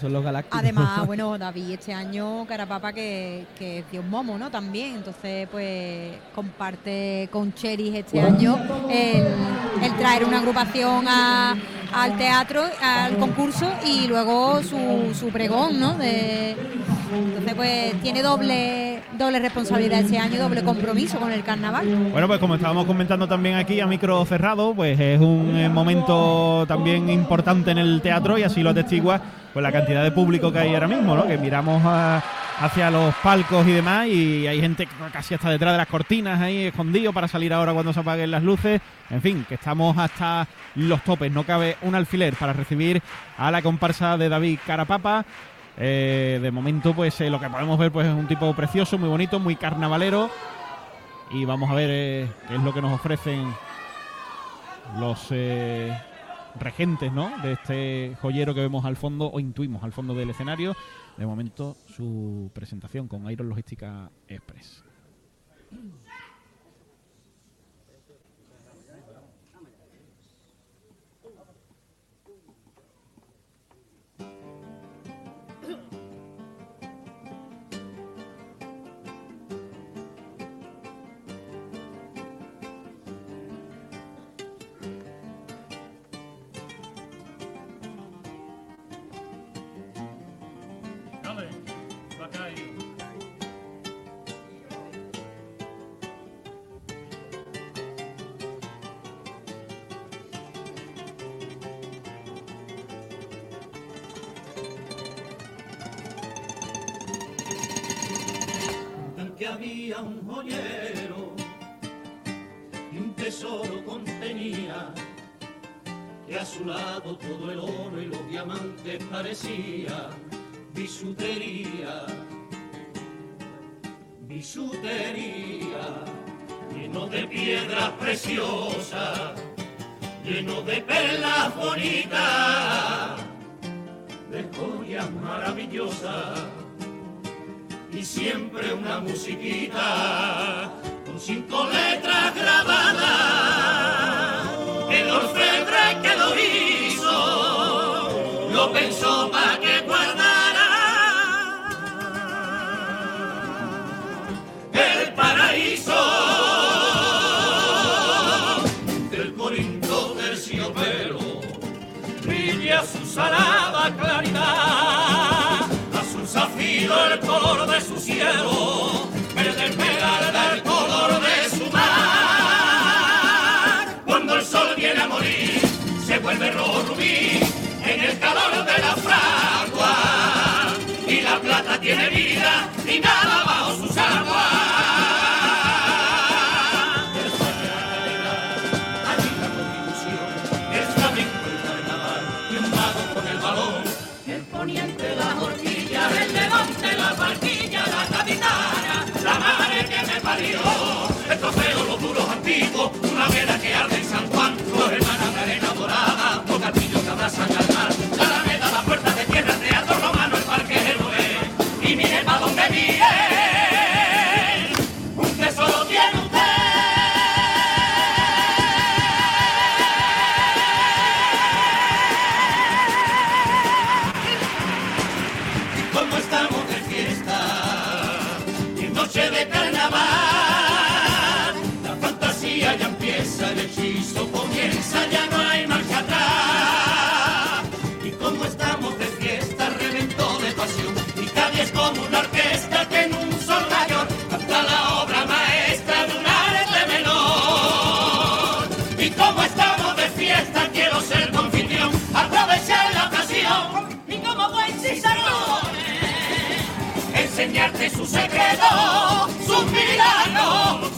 son los galácticos. Además, bueno, David este año, Carapapa, que, que es un momo, ¿no? También, entonces, pues comparte con Cheris este año el, traer una agrupación al teatro, al concurso y luego su, su pregón, ¿no? De, entonces, pues tiene doble, doble responsabilidad este año, doble compromiso con el carnaval. Bueno, pues como estábamos comentando también aquí a micro cerrado, pues es un eh, momento también importante en el teatro y así lo atestigua pues la cantidad de público que hay ahora mismo, ¿no? Que miramos hacia los palcos y demás y hay gente casi hasta detrás de las cortinas ahí escondido para salir ahora cuando se apaguen las luces. En fin, que estamos hasta los topes. No cabe un alfiler para recibir a la comparsa de David Carapapa. Eh, de momento, pues eh, lo que podemos ver pues es un tipo precioso, muy bonito, muy carnavalero. Y vamos a ver eh, qué es lo que nos ofrecen los regentes ¿no? de este joyero que vemos al fondo o intuimos al fondo del escenario. De momento su presentación con Iron Logística Express. Tesoro contenía, que a su lado todo el oro y los diamantes parecía bisutería, bisutería, lleno de piedras preciosas, lleno de perlas bonitas, de joyas maravillosas y siempre una musiquita cinco letras grabadas. El orfebre que lo hizo lo pensó para que guardara. El paraíso. Del Corinto terciopelo brilla su salada parió, el los duros antiguos, una vela que arde en San Juan, dos hermanas de arena dorada, dos castillos que abrazan al mar, comienza ya no hay marcha atrás. Y como estamos de fiesta reventó de pasión. Y día es como una orquesta que en un sol mayor canta la obra maestra de un arte menor. Y como estamos de fiesta quiero ser confitrión aprovechar la ocasión. Y como buen Cicerone enseñarte sus secretos, sus milagros,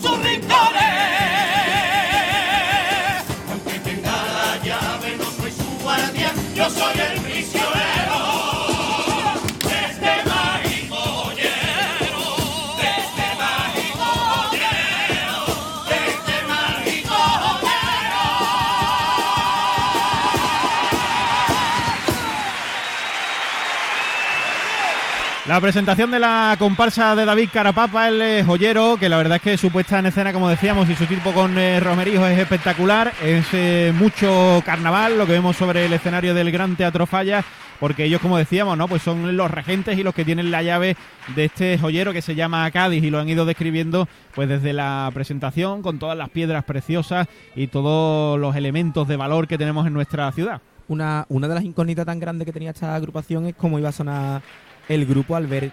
La presentación de la comparsa de David Carapapa, el eh, joyero, que la verdad es que su puesta en escena, como decíamos, y su tipo con eh, es espectacular. Es eh, mucho carnaval, lo que vemos sobre el escenario del Gran Teatro Falla. porque ellos, como decíamos, ¿no? Pues son los regentes y los que tienen la llave de este joyero que se llama Cádiz y lo han ido describiendo pues desde la presentación con todas las piedras preciosas y todos los elementos de valor que tenemos en nuestra ciudad. Una, una de las incógnitas tan grandes que tenía esta agrupación es cómo iba a sonar el grupo al ver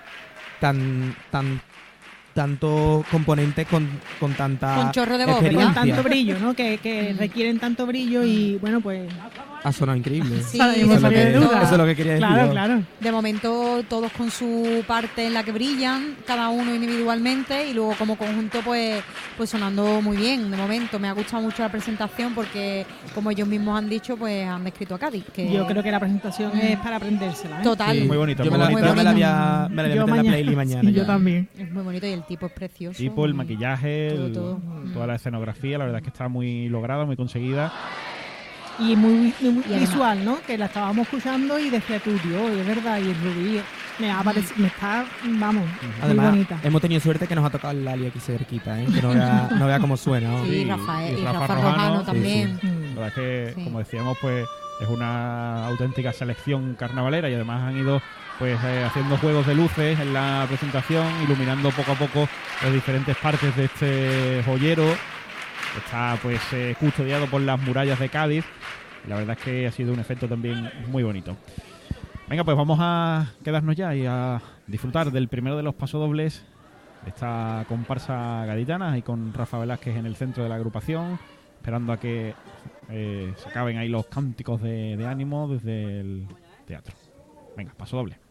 tan tan tantos componentes con, con tanta Con chorro de voz, Con tanto brillo, ¿no? Que, que requieren tanto brillo y bueno, pues Ha sonado increíble. Sí, Eso es, lo que, de duda. eso es lo que quería decir. claro, yo. claro. De momento todos con su parte en la que brillan, cada uno individualmente y luego como conjunto pues pues sonando muy bien. De momento me ha gustado mucho la presentación porque como ellos mismos han dicho pues han descrito a Cádiz. Que Yo creo que la presentación es para aprendérsela. ¿eh? total. Sí. Muy bonita, Yo muy me la, yo me la voy Muy a, me la voy a Yo meter en la playlist mañana. sí, yo también. Es muy bonito y el tipo es precioso. tipo, el maquillaje, Todo, el- todo. toda la escenografía, la verdad es que está muy lograda, muy conseguida. Y muy, muy Y visual, ¿no? Que la estábamos escuchando y decía tú, Dios, es verdad, y el rubí me ha parecido, me está, vamos, muy Además, bonita. hemos tenido suerte que nos ha tocado el Lali aquí cerquita, ¿eh? que no vea, no vea cómo suena. ¿no? Sí, Sí, Rafael, y y Rafa Rafa, Rojano, Rojano sí, también. Mm. La verdad es que, Sí. como decíamos, pues es una auténtica selección carnavalera y además han ido pues eh, haciendo juegos de luces en la presentación, iluminando poco a poco las diferentes partes de este joyero. Está pues eh, custodiado por las murallas de Cádiz. La verdad es que ha sido un efecto también muy bonito. Venga, pues vamos a quedarnos ya y a disfrutar del primero de los pasodobles de esta comparsa gaditana y con Rafa Velázquez en el centro de la agrupación, esperando a que eh, se acaben ahí los cánticos de, de ánimo desde el teatro. Venga, paso doble.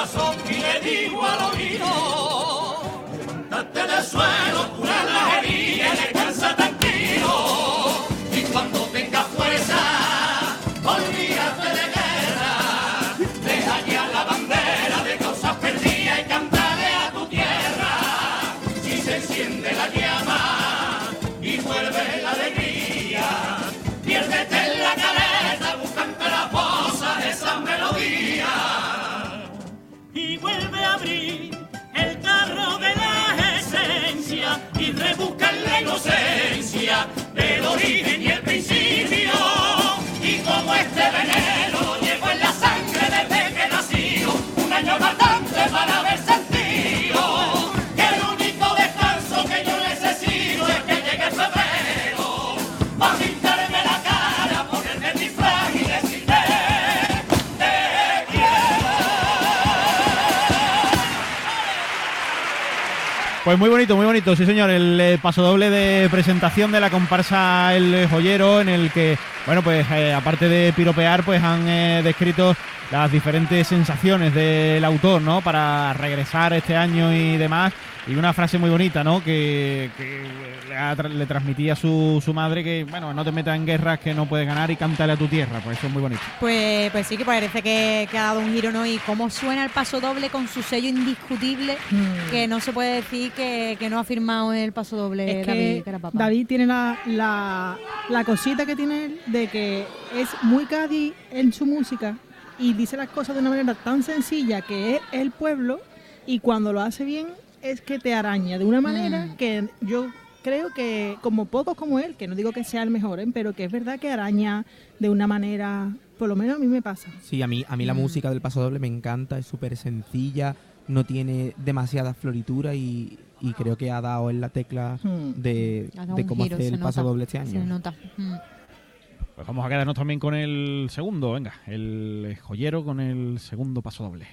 Corazón y le digo al oído. Levántate del suelo, cura las heridas y Pues muy bonito, muy bonito, sí señor, el eh, paso doble de presentación de la comparsa El Joyero en el que, bueno, pues eh, aparte de piropear, pues han eh, descrito las diferentes sensaciones del autor, ¿no? Para regresar este año y demás. Y una frase muy bonita, ¿no? Que, que le, transmitía su, su madre que, bueno, no te metas en guerras que no puedes ganar y cántale a tu tierra. Pues eso es muy bonito. Pues, pues sí que parece que, que ha dado un giro, ¿no? Y cómo suena el paso doble con su sello indiscutible, Mm. que no se puede decir que, que no ha firmado el paso doble Es David que Carapapa. David tiene la, la, la cosita que tiene él de que es muy Cádiz en su música y dice las cosas de una manera tan sencilla que es el pueblo y cuando lo hace bien es que te araña de una manera Mm. que yo creo que como pocos como él, que no digo que sea el mejor, ¿eh? pero que es verdad que araña de una manera, por lo menos a mí me pasa. Sí, a mí, a mí la Mm. música del paso doble me encanta, es súper sencilla, no tiene demasiada floritura y, y creo que ha dado en la tecla Hmm. de, de cómo giro, hacer el paso nota, doble este Se año. nota. Mm. Pues vamos a quedarnos también con el segundo, venga, el joyero con el segundo paso doble.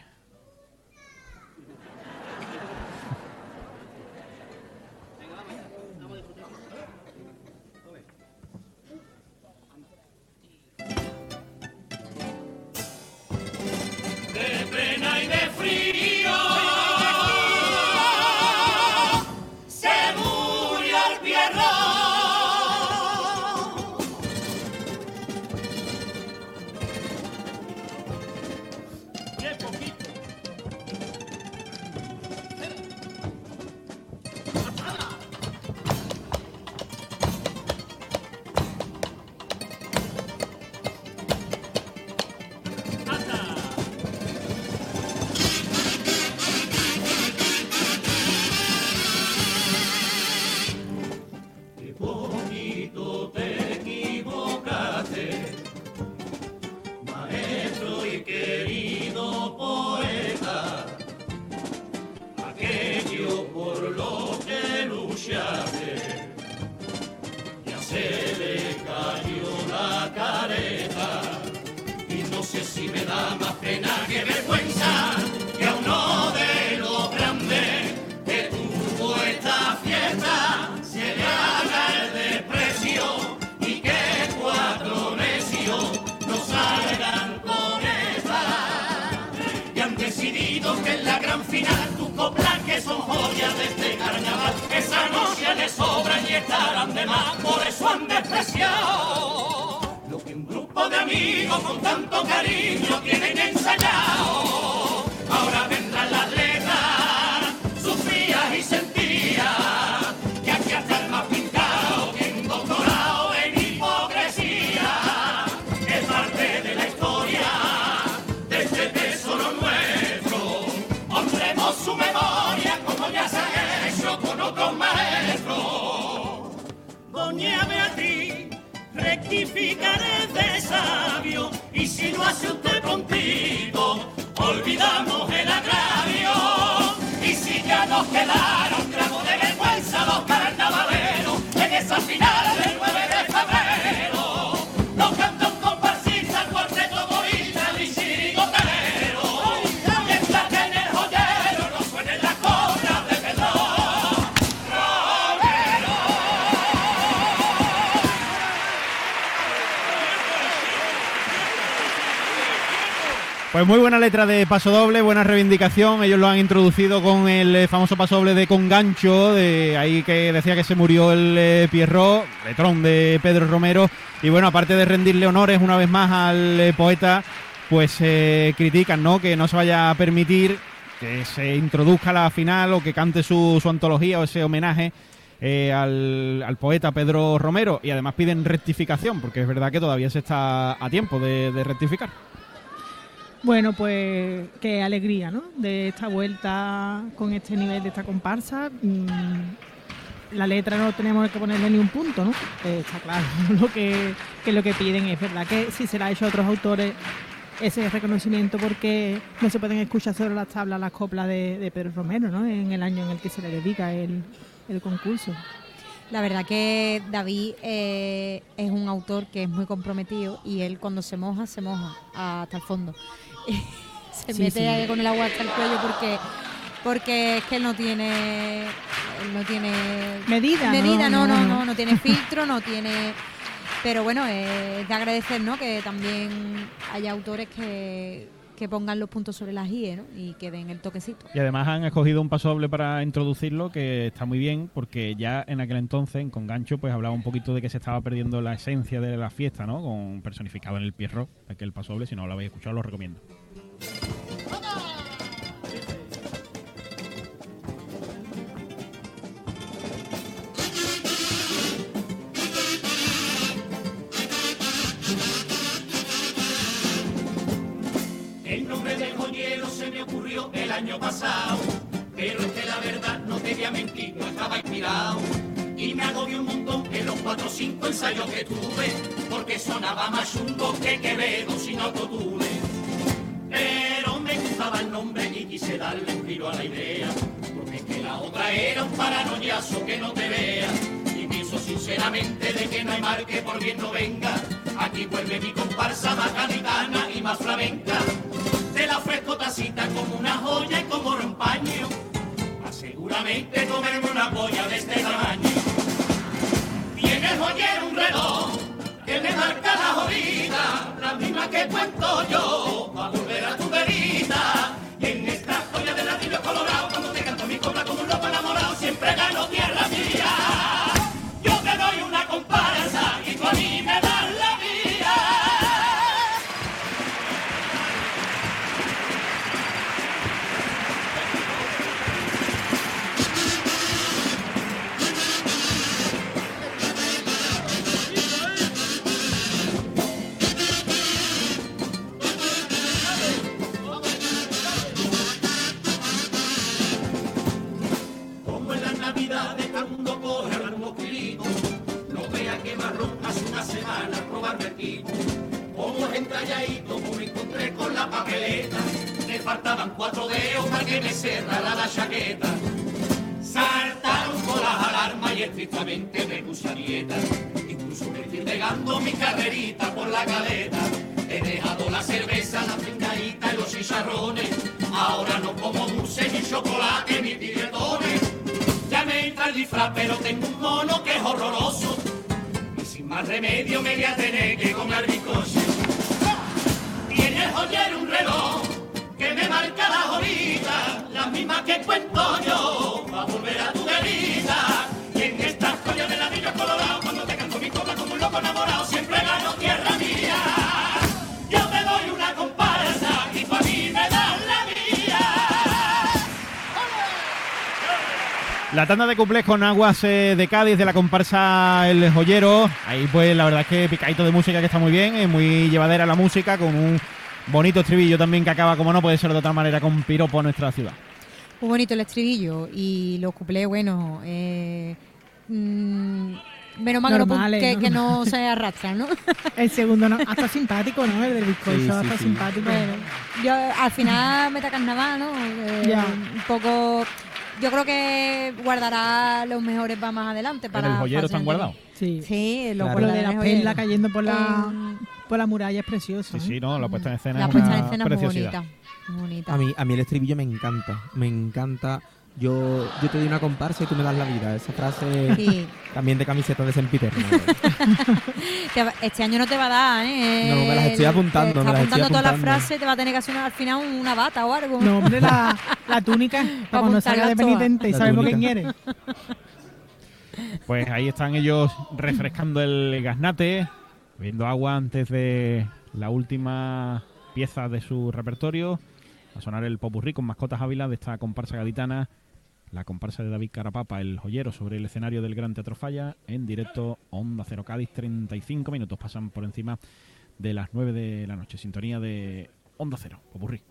Querido poeta. Aquello por lo que luchaste, ya se le cayó la careta. Y no sé si me da más pena que vergüenza coplas que son joyas de este carnaval esa noche les sobran y estarán de más, por eso han despreciado lo que un grupo de amigos con tanto cariño tienen ensayado. sun. Pues muy buena letra de paso doble, buena reivindicación. Ellos lo han introducido con el eh, famoso paso doble de con gancho, de ahí que decía que se murió el eh, Pierrot, letrón de Pedro Romero. Y bueno, aparte de rendirle honores una vez más al eh, poeta, pues eh, critican, ¿no? Que no se vaya a permitir que se introduzca la final o que cante su, antología o ese homenaje al, poeta Pedro Romero. Y además piden rectificación, porque es verdad que todavía se está a tiempo de rectificar. Bueno, pues qué alegría, ¿no? De esta vuelta con este nivel de esta comparsa. Mm, la letra no tenemos que ponerle ni un punto, ¿no? Eh, está claro lo que, que lo que piden es verdad que si se la ha hecho a otros autores ese reconocimiento porque no se pueden escuchar solo las tablas, las coplas de, de Pedro Romero, ¿no? En el año en el que se le dedica el, el concurso. La verdad que David eh, es un autor que es muy comprometido y él cuando se moja, se moja hasta el fondo. se Sí, mete sí. ahí con el agua hasta el cuello porque porque es que él no tiene él no tiene Medida, medida, no, no, no, no, no, no. no, tiene filtro, no tiene pero bueno, es de agradecer, ¿no? Que también haya autores que, que pongan los puntos sobre las IE. Y que den el toquecito. Y además han escogido un paso doble para introducirlo que está muy bien porque ya en aquel entonces, en Con Gancho, pues hablaba un poquito de que se estaba perdiendo la esencia de la fiesta, ¿no? Con personificado en el Pierro, aquel paso doble. Si no lo habéis escuchado, lo recomiendo. Año pasado, pero es que la verdad no te a mentir, no estaba inspirado. Y me agobió un montón que los cuatro o cinco ensayos que tuve, porque sonaba más chungo que Quevedo sin autotune. Pero me gustaba el nombre y quise darle un giro a la idea, porque es que la otra era un paranoiazo que no te vea. Y pienso sinceramente de que no hay mal que por bien no venga. Aquí vuelve mi comparsa más gaditana y más flamenca. Te la ofrezco tacita como una joya seguramente comerme una polla de este tamaño. Tiene el joyero un reloj que me marca la jodida, la misma que cuento yo, pa' volver a tu por La tanda de cuplés con aguas eh, de Cádiz de la comparsa El Joyero. Ahí pues la verdad es que picadito de música que está muy bien, es muy llevadera la música, con un bonito estribillo también que acaba, como no puede ser de otra manera, con piropo a nuestra ciudad. Muy bonito el estribillo y los cuplés, bueno, eh, mm, menos mal que no pu- Normales, que, ¿no? que no se arrastran, ¿no? El segundo no, hasta simpático, ¿no? El del bizcocho, Sí, sí, hasta sí. simpático. Bueno, yo al final meta carnaval, ¿no? Eh. Un poco. Yo creo que guardará los mejores para más adelante. Para en el joyero están guardados. Sí. Sí, los Claro. Lo guardará de la perla cayendo por la, En- por la muralla es precioso. Sí, ¿eh? sí, no, la puesta en escena la es puesta en una escena es preciosidad. bonita. Muy bonita. A mí, a mí el estribillo me encanta, me encanta. Yo, yo te doy una comparsa y tú me das la vida. Esa frase Sí. también de camiseta de Sempiterno. Te va- este año no te va a dar, ¿eh? No, me las estoy apuntando, te me está las estoy apuntando todas las apuntando. frases, te va a tener que hacer una- al final una bata o algo. No, hombre, la, la túnica, para cuando salga de penitente y sabemos quién eres. Pues ahí están ellos refrescando el gaznate, bebiendo agua antes de la última pieza de su repertorio. A sonar el popurrí con mascotas Ávila de esta comparsa gaditana, la comparsa de David Carapapa, el joyero, sobre el escenario del Gran Teatro Falla, en directo Onda Cero Cádiz. 35 minutos pasan por encima de las 9 de la noche. Sintonía de Onda Cero, popurrí.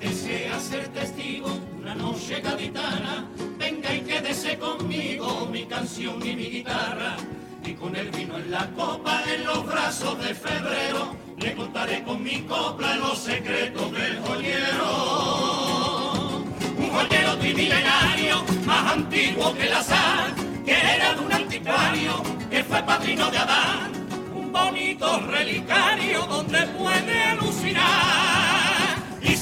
Desea ser testigo una noche gaditana, venga y quédese conmigo, mi canción y mi guitarra. Y con el vino en la copa, en los brazos de febrero, le contaré con mi copla los secretos del joyero. Un joyero trimilenario, más antiguo que la sal, que era de un anticuario, que fue padrino de Adán. Un bonito relicario donde puede alucinar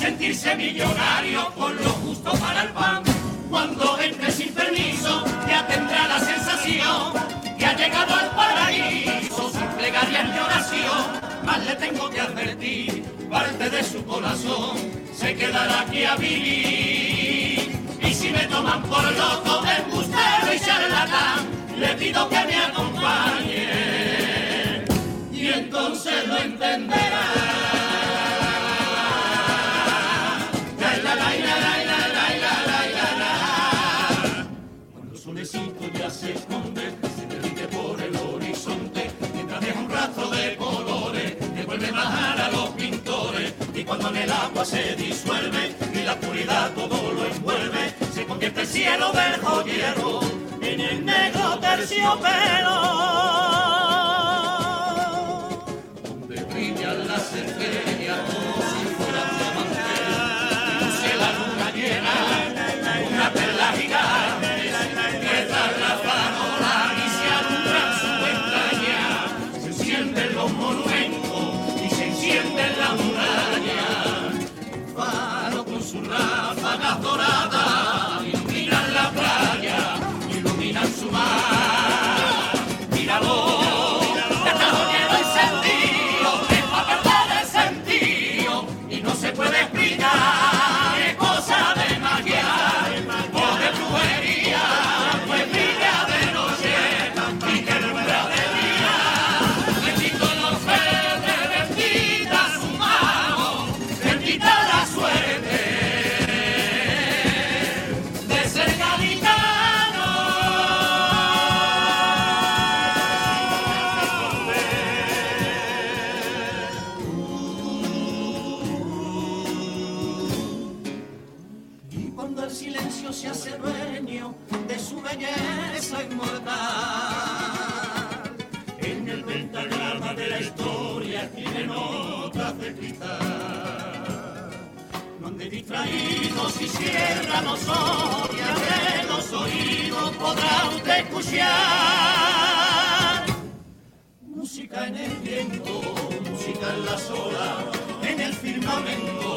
sentirse millonario con lo justo para el pan. Cuando entre sin permiso, ya tendrá la sensación que ha llegado al paraíso sin plegaria ni oración. Más le tengo que advertir, parte de su corazón se quedará aquí a vivir. Y si me toman por loco, embustero y le pido que me acompañe y entonces lo entenderá. El agua se disuelve y la oscuridad todo lo envuelve, se convierte el cielo del joyero en el negro terciopelo. Se hace dueño de su belleza inmortal, en el pentagrama de la historia tiene notas de. Donde distraídos y cierra los ojos y abre los oídos podrá usted escuchar música en el viento, música en las olas, en el firmamento,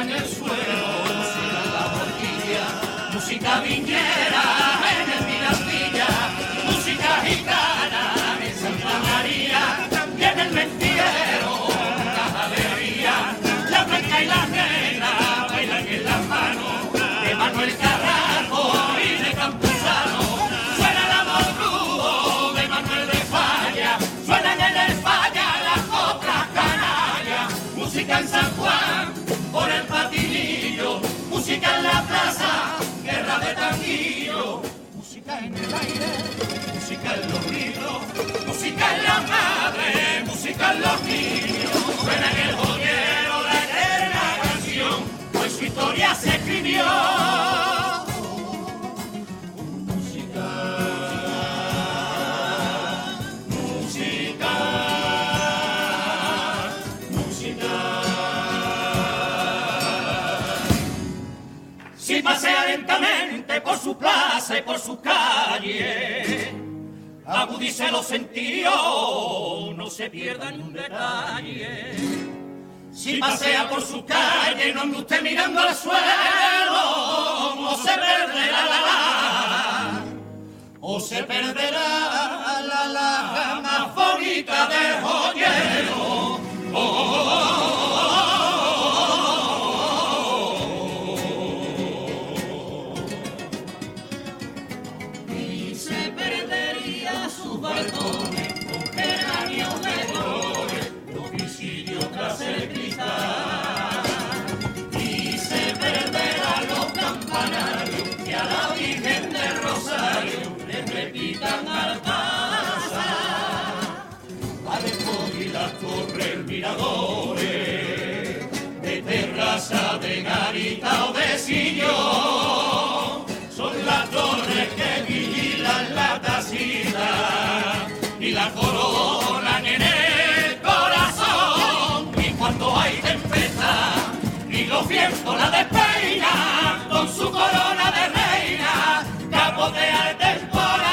en el suelo, música la música viñera música en los libros, música en la madre, música en los niños, suena en el joyero la eterna canción, pues su historia se escribió. Pasea lentamente por su plaza y por su calle, agudice los sentidos, no se pierda ni un detalle. Si pasea por su calle, no ande usted mirando al suelo, o se perderá la la, o se perderá la la más bonita del joyero. Y la despeinan con su corona de reina, capotea el temporal.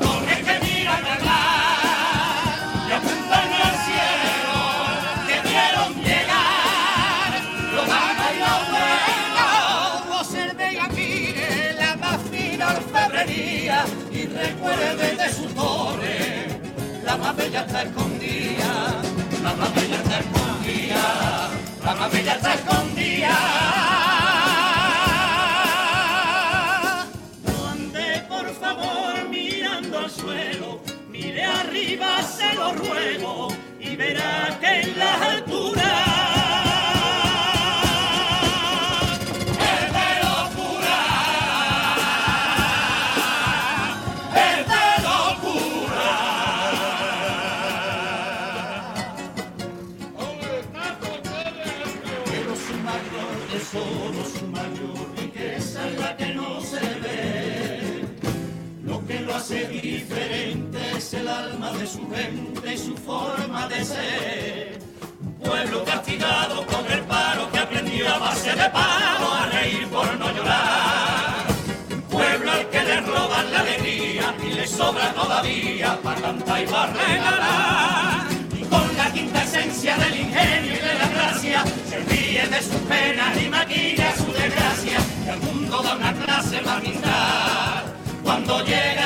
Torres que miran al mar y apuntan al cielo, que vieron llegar los vagas y los buenos. Observe y admire la más fina orfebrería y recuerde de su torre, la más bella escondida, bella tarde. De su gente y su forma de ser. Pueblo castigado con el paro que aprendió a base de palo a reír por no llorar. Pueblo al que le roban la alegría y le sobra todavía para cantar y para regalar. Y con la quinta esencia del ingenio y de la gracia se ríe de sus penas y maquilla su desgracia. Y al mundo da una clase magistral cuando llega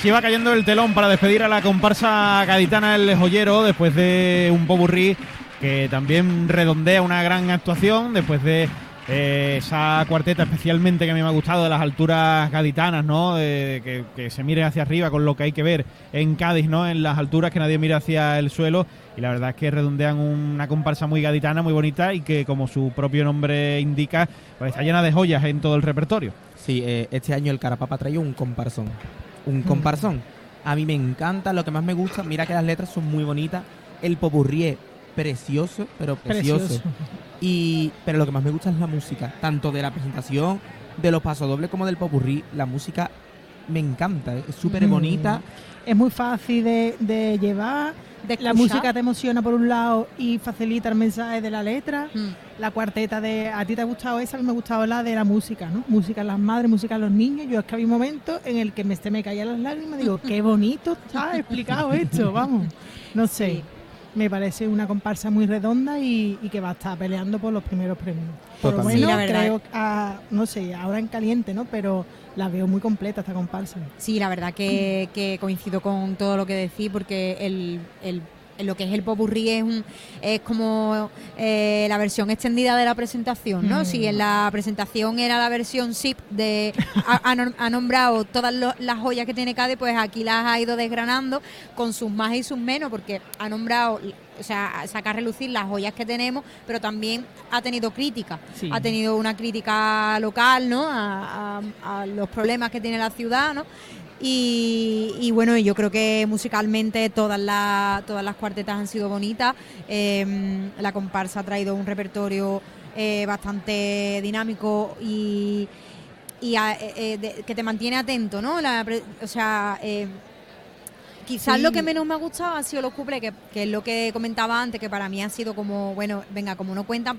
Así va cayendo el telón para despedir a la comparsa gaditana El Joyero después de un popurrí que también redondea una gran actuación después de eh, esa cuarteta especialmente que a mí me ha gustado de las alturas gaditanas, ¿no? Que, que se mire hacia arriba con lo que hay que ver en Cádiz, ¿no? En las alturas que nadie mira hacia el suelo y la verdad es que redondean una comparsa muy gaditana, muy bonita y que como su propio nombre indica, pues está llena de joyas en todo el repertorio. Sí, eh, este año el Carapapa trae un comparsón. Un comparsón. A mí me encanta, lo que más me gusta, mira que las letras son muy bonitas. El popurrí es precioso, pero precioso. Precioso. Y, pero lo que más me gusta es la música, tanto de la presentación, de los pasodobles como del popurrí. La música me encanta, es súper Mm. bonita. Es muy fácil de, de llevar. De La música te emociona por un lado y facilita el mensaje de la letra. Mm. La cuarteta de. ¿A ti te ha gustado esa? A mí me ha gustado la de la música, ¿no? Música en las madres, música en los niños. Yo es que había un momento en el que me, se me caían las lágrimas. Digo, qué bonito está explicado esto, vamos. No sé. Sí. Me parece una comparsa muy redonda y, y que va a estar peleando por los primeros premios. Por lo menos, Sí, la verdad. creo, ah, no sé, ahora en caliente, ¿no? Pero la veo muy completa esta comparsa. Sí, la verdad que, que coincido con todo lo que decís, porque el, el- lo que es el popurrí es, un, es como eh, la versión extendida de la presentación, ¿no? Mm. Si en la presentación era la versión SIP de ha, ha nom- ha nombrado todas lo- las joyas que tiene Cádiz, pues aquí las ha ido desgranando con sus más y sus menos, porque ha nombrado, o sea, saca a relucir las joyas que tenemos, pero también ha tenido crítica. Sí. Ha tenido una crítica local, ¿no? A, a- a los problemas que tiene la ciudad, ¿no? Y, y bueno, yo creo que musicalmente todas las, todas las cuartetas han sido bonitas. Eh, la comparsa ha traído un repertorio eh, bastante dinámico y, y a- eh, eh, de- que te mantiene atento, ¿no? La o sea, eh, quizás Sí. lo que menos me ha gustado ha sido los cuplés, que, que es lo que comentaba antes, que para mí ha sido como, bueno, venga, como no cuentan,